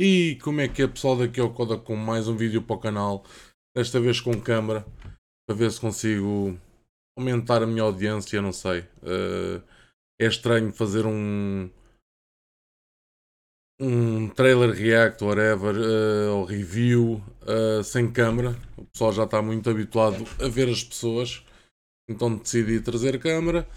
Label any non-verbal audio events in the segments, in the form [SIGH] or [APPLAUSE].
E como é que é pessoal daqui ao Coda com mais um vídeo para o canal, desta vez com câmera, para ver se consigo aumentar a minha audiência, não sei. Uh, é estranho fazer um um trailer react, whatever, uh, ou review uh, sem câmera. O pessoal já está muito habituado a ver as pessoas, então decidi trazer câmera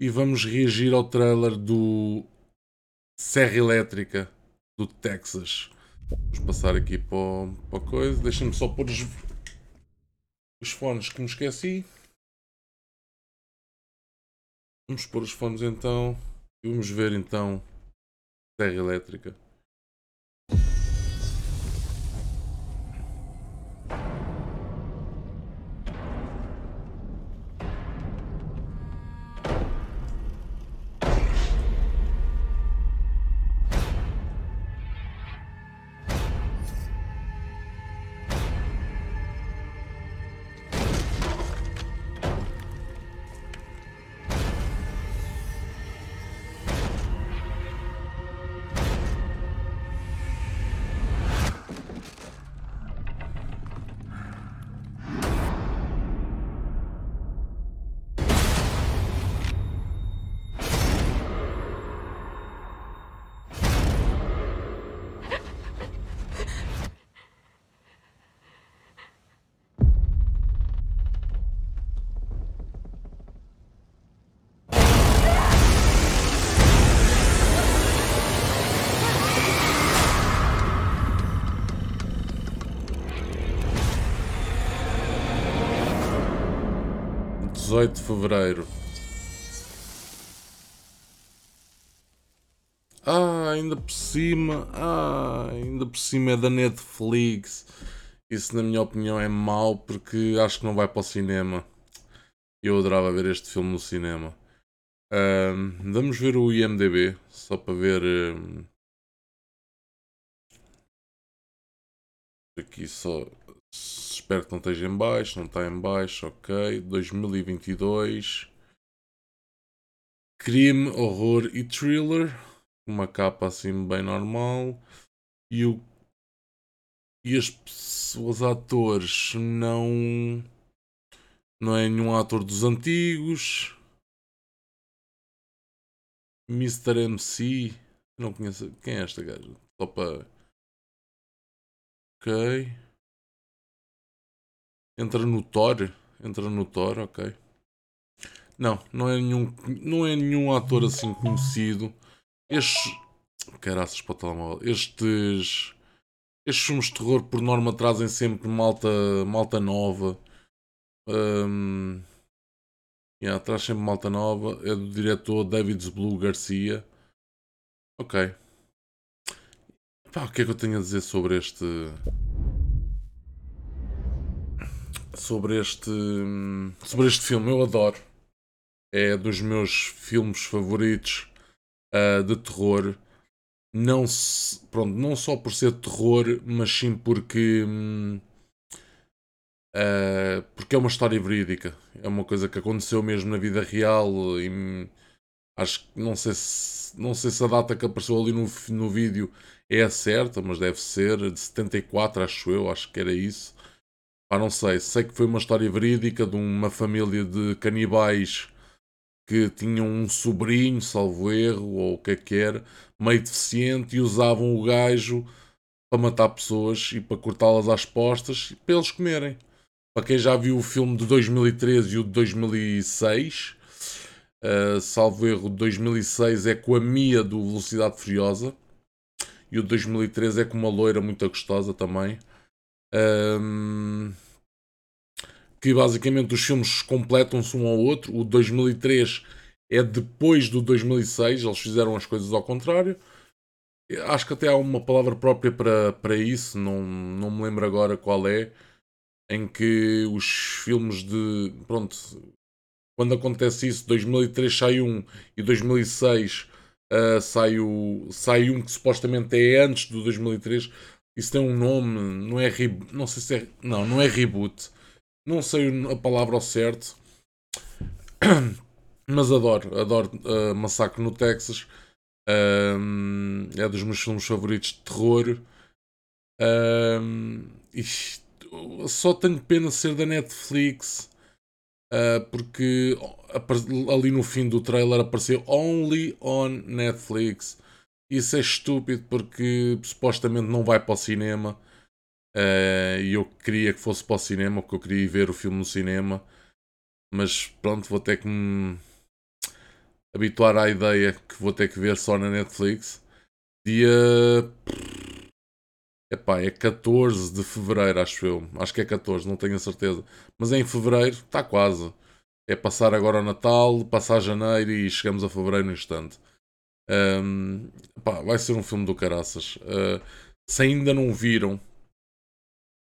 e vamos reagir ao trailer do Serra Elétrica do Texas. Vamos passar aqui para, para a coisa. Deixem-me só pôr os, os fones que me esqueci. Vamos pôr os fones então e vamos ver então Serra Elétrica. 18 de Fevereiro. Ah, ainda por cima. Ah, ainda por cima é da Netflix. Isso, na minha opinião, é mau porque acho que não vai para o cinema. Eu adorava ver este filme no cinema. Vamos ver o IMDB, só para ver. Aqui só Espero que não esteja em baixo, não está em baixo, ok. 2022. Crime, horror e thriller. Uma capa assim bem normal. E, o, e as pessoas, atores, não. Não é nenhum ator dos antigos. Mr. MC. Não conheço. Quem é esta gaja? Só para. Ok. Entra no Thor. Entra no Thor, ok. Não, não é nenhum, não é nenhum ator assim conhecido. Estes. Caraças para o telemóvel. Estes. Estes filmes de terror, por norma, trazem sempre malta, malta nova. Um, yeah, traz sempre malta nova. É do diretor David Blue Garcia. Ok. Pá, o que é que eu tenho a dizer sobre este sobre este, sobre este filme. Eu adoro. É dos meus filmes favoritos uh, de terror. Não, se, pronto, não só por ser terror, mas sim porque, uh, porque é uma história verídica. É uma coisa que aconteceu mesmo na vida real. E acho que não sei se, não sei se a data que apareceu ali no, no vídeo é a certa, mas deve ser de 74, acho eu. Acho que era isso. Ah, não sei. Sei que foi uma história verídica de uma família de canibais que tinham um sobrinho, salvo erro, ou o que é que era, meio deficiente e usavam o gajo para matar pessoas e para cortá-las às postas para eles comerem. Para quem já viu o filme de 2013 e o de 2006, uh, eh, salvo erro, de 2006 é com a Mia do Velocidade Furiosa e o de 2013 é com uma loira muito gostosa também. Um, que basicamente os filmes completam-se um ao outro. O 2003 é depois do 2006, eles fizeram as coisas ao contrário. Acho que até há uma palavra própria para, para isso, não, não me lembro agora qual é, em que os filmes de. Pronto, quando acontece isso, 2003 sai um e 2006 uh, sai, o, sai um que supostamente é antes do 2003. Isso tem um nome, não é não sei se é, não, não é reboot. Não sei a palavra ao certo. [COUGHS] Mas adoro, adoro uh, Massacre no Texas. Uh, é dos meus filmes favoritos de terror. Um, isto, só tenho pena de ser da Netflix. Uh, porque ali no fim do trailer apareceu Only on Netflix. Isso é estúpido porque supostamente não vai para o cinema. Uh, e eu queria que fosse para o cinema, porque eu queria ver o filme no cinema. Mas pronto, vou ter que me habituar à ideia que vou ter que ver só na Netflix. Dia. Epá, é 14 de fevereiro, acho eu. Acho que é 14, não tenho a certeza. Mas é em fevereiro, está quase. É passar agora o Natal, passar janeiro e chegamos a fevereiro no instante. Um, epá, vai ser um filme do caraças. Uh, se ainda não viram,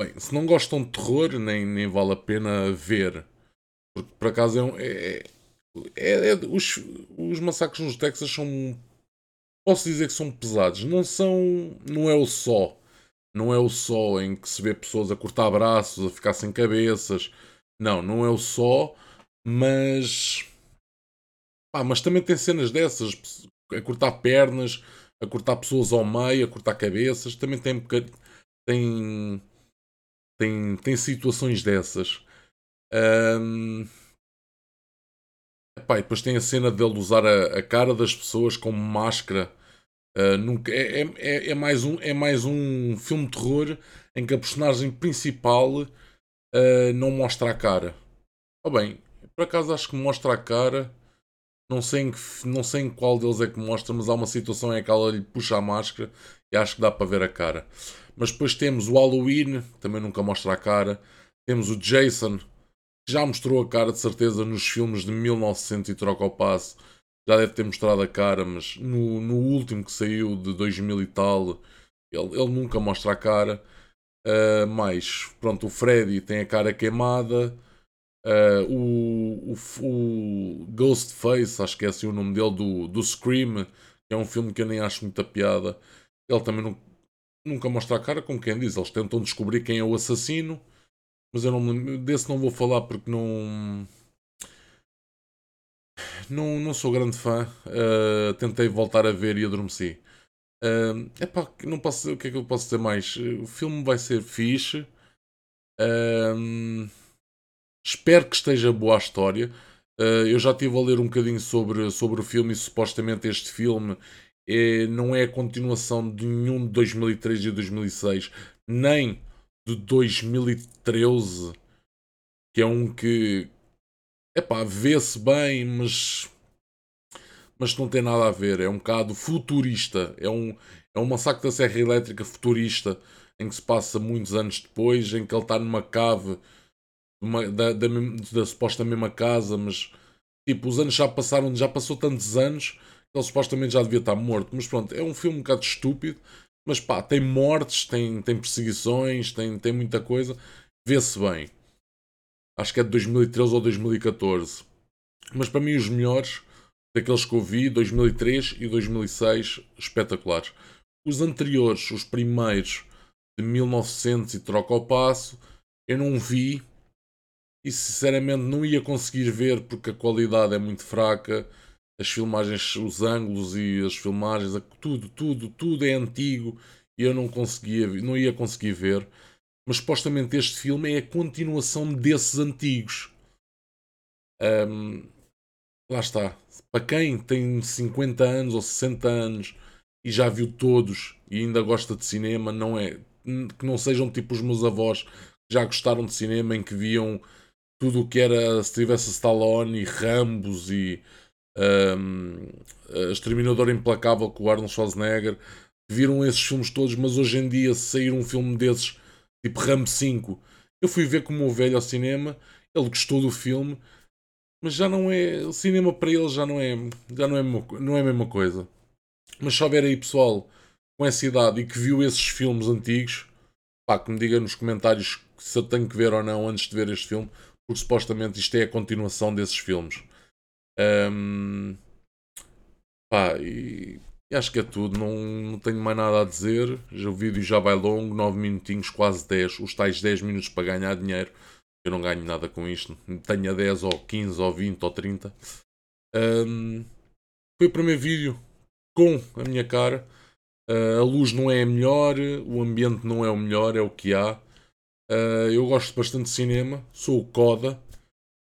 bem, se não gostam de terror, nem, nem vale a pena ver. Porque por acaso é, um, é, é, é, os, os massacres nos Texas são. Posso dizer que são pesados. Não são. Não é o só. Não é o só em que se vê pessoas a cortar braços, a ficar sem cabeças. Não, não é o só. Mas. Pá, mas também tem cenas dessas. A cortar pernas, a cortar pessoas ao meio, a cortar cabeças. Também tem. Tem. Tem, tem situações dessas. Um, epá, e depois tem a cena dele usar a, a cara das pessoas como máscara. Uh, nunca, é, é, é, é, mais um, é mais um filme de terror em que a personagem principal uh, não mostra a cara. Oh, bem, por acaso acho que mostra a cara. Não sei, em que, não sei em qual deles é que mostra, mas há uma situação em que ela lhe puxa a máscara e acho que dá para ver a cara. Mas depois temos o Halloween, que também nunca mostra a cara. Temos o Jason, já mostrou a cara de certeza nos filmes de 1900 e troca o passo. Já deve ter mostrado a cara, mas no, no último que saiu de 2000 e tal, ele, ele nunca mostra a cara. Uh, mas, pronto, o Freddy tem a cara queimada. Uh, o, o, o, Ghostface, acho que é assim o nome dele, do, do Scream, que é um filme que eu nem acho muita piada. Ele também não, nunca mostra a cara, como quem diz. Eles tentam descobrir quem é o assassino mas eu não desse não vou falar porque não. Não, não sou grande fã. Uh, tentei voltar a ver e adormeci. Uh, epá, não posso, o que é que eu posso dizer mais? O filme vai ser fixe. Uh, espero que esteja boa a história. Uh, eu já estive a ler um bocadinho sobre, sobre o filme e supostamente este filme é, não é a continuação de nenhum de 2003 e 2006, nem de 2013, que é um que epá, vê-se bem, mas mas não tem nada a ver. É um bocado futurista. É um, é um massacre da Serra Elétrica futurista em que se passa muitos anos depois, em que ele está numa cave uma, da, da, da, suposta mesma casa, mas tipo, os anos já passaram, já passou tantos anos que ele supostamente já devia estar morto. Mas pronto, é um filme um bocado estúpido. Mas pá, tem mortes, tem, tem perseguições, tem, tem muita coisa. Vê-se bem. Acho que é de 2013 ou 2014. Mas para mim, os melhores, daqueles que eu vi, 2003 e 2006, espetaculares. Os anteriores, os primeiros, de 1900 e troca ao passo, eu não vi e sinceramente não ia conseguir ver porque a qualidade é muito fraca as filmagens, os ângulos e as filmagens, tudo, tudo, tudo é antigo e eu não conseguia, não ia conseguir ver. Mas supostamente este filme é a continuação desses antigos. Um, lá está. Para quem tem 50 anos ou 60 anos e já viu todos e ainda gosta de cinema, não é que não sejam tipo os meus avós que já gostaram de cinema em que viam tudo o que era se tivesse Stallone e Rambos e um, Exterminador Implacável com o Arnold Schwarzenegger, viram esses filmes todos, mas hoje em dia, se sair um filme desses, tipo Ram 5, eu fui ver como o velho ao cinema, ele gostou do filme, mas já não é. O cinema para ele já não é, já não é, não é a mesma coisa. Mas se houver aí pessoal com essa idade e que viu esses filmes antigos, pá, que me diga nos comentários se eu tenho que ver ou não antes de ver este filme, porque supostamente isto é a continuação desses filmes. Um, pá, e, e, acho que é tudo. Não, não tenho mais nada a dizer. O vídeo já vai longo, 9 minutinhos, quase 10. Os tais 10 minutos para ganhar dinheiro. Eu não ganho nada com isto. Tenha 10 ou 15 ou 20 ou 30. Um, foi o primeiro vídeo com a minha cara. Uh, a luz não é a melhor, o ambiente não é o melhor, é o que há. Uh, eu gosto bastante de cinema, sou o Coda.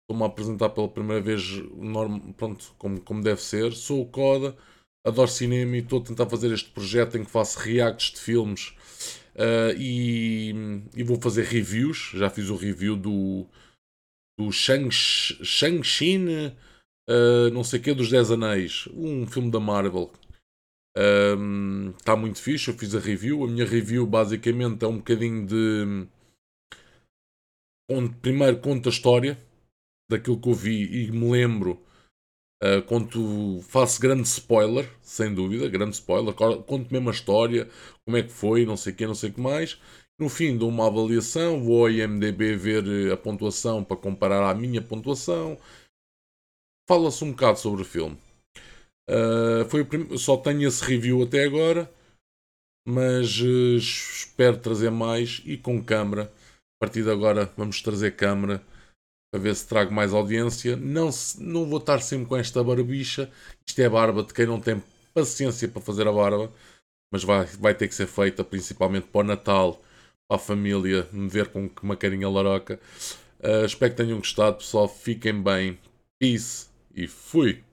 Estou-me a apresentar pela primeira vez norm, pronto, como, como deve ser. Sou o Coda, adoro cinema e estou a tentar fazer este projeto em que faço reacts de filmes uh, e, e, vou fazer reviews. Já fiz o review do, do Shang-Chi, Shang uh, não sei o que, dos Dez Anéis, um filme da Marvel. Está um, muito fixe, eu fiz a review. A minha review basicamente é um bocadinho de. Onde primeiro conta a história daquilo que eu vi e me lembro. Uh, conto, faço grande spoiler, sem dúvida, grande spoiler. Conto mesmo a história, como é que foi, não sei o que, não sei o que mais. No fim, dou uma avaliação, vou ao IMDB ver eh, a pontuação para comparar à minha pontuação. Fala-se um bocado sobre o filme. Uh, foi prim... Só tenho esse review até agora, mas uh, espero trazer mais e com câmera. A partir de agora vamos trazer câmera para ver se trago mais audiência. Não, não vou estar sempre com esta barbicha. Isto é barba de quem não tem paciência para fazer a barba, mas vai, vai ter que ser feita principalmente para o Natal, para a família me ver com uma carinha laroca. Uh, espero que tenham gostado, pessoal. Fiquem bem. Peace e fui!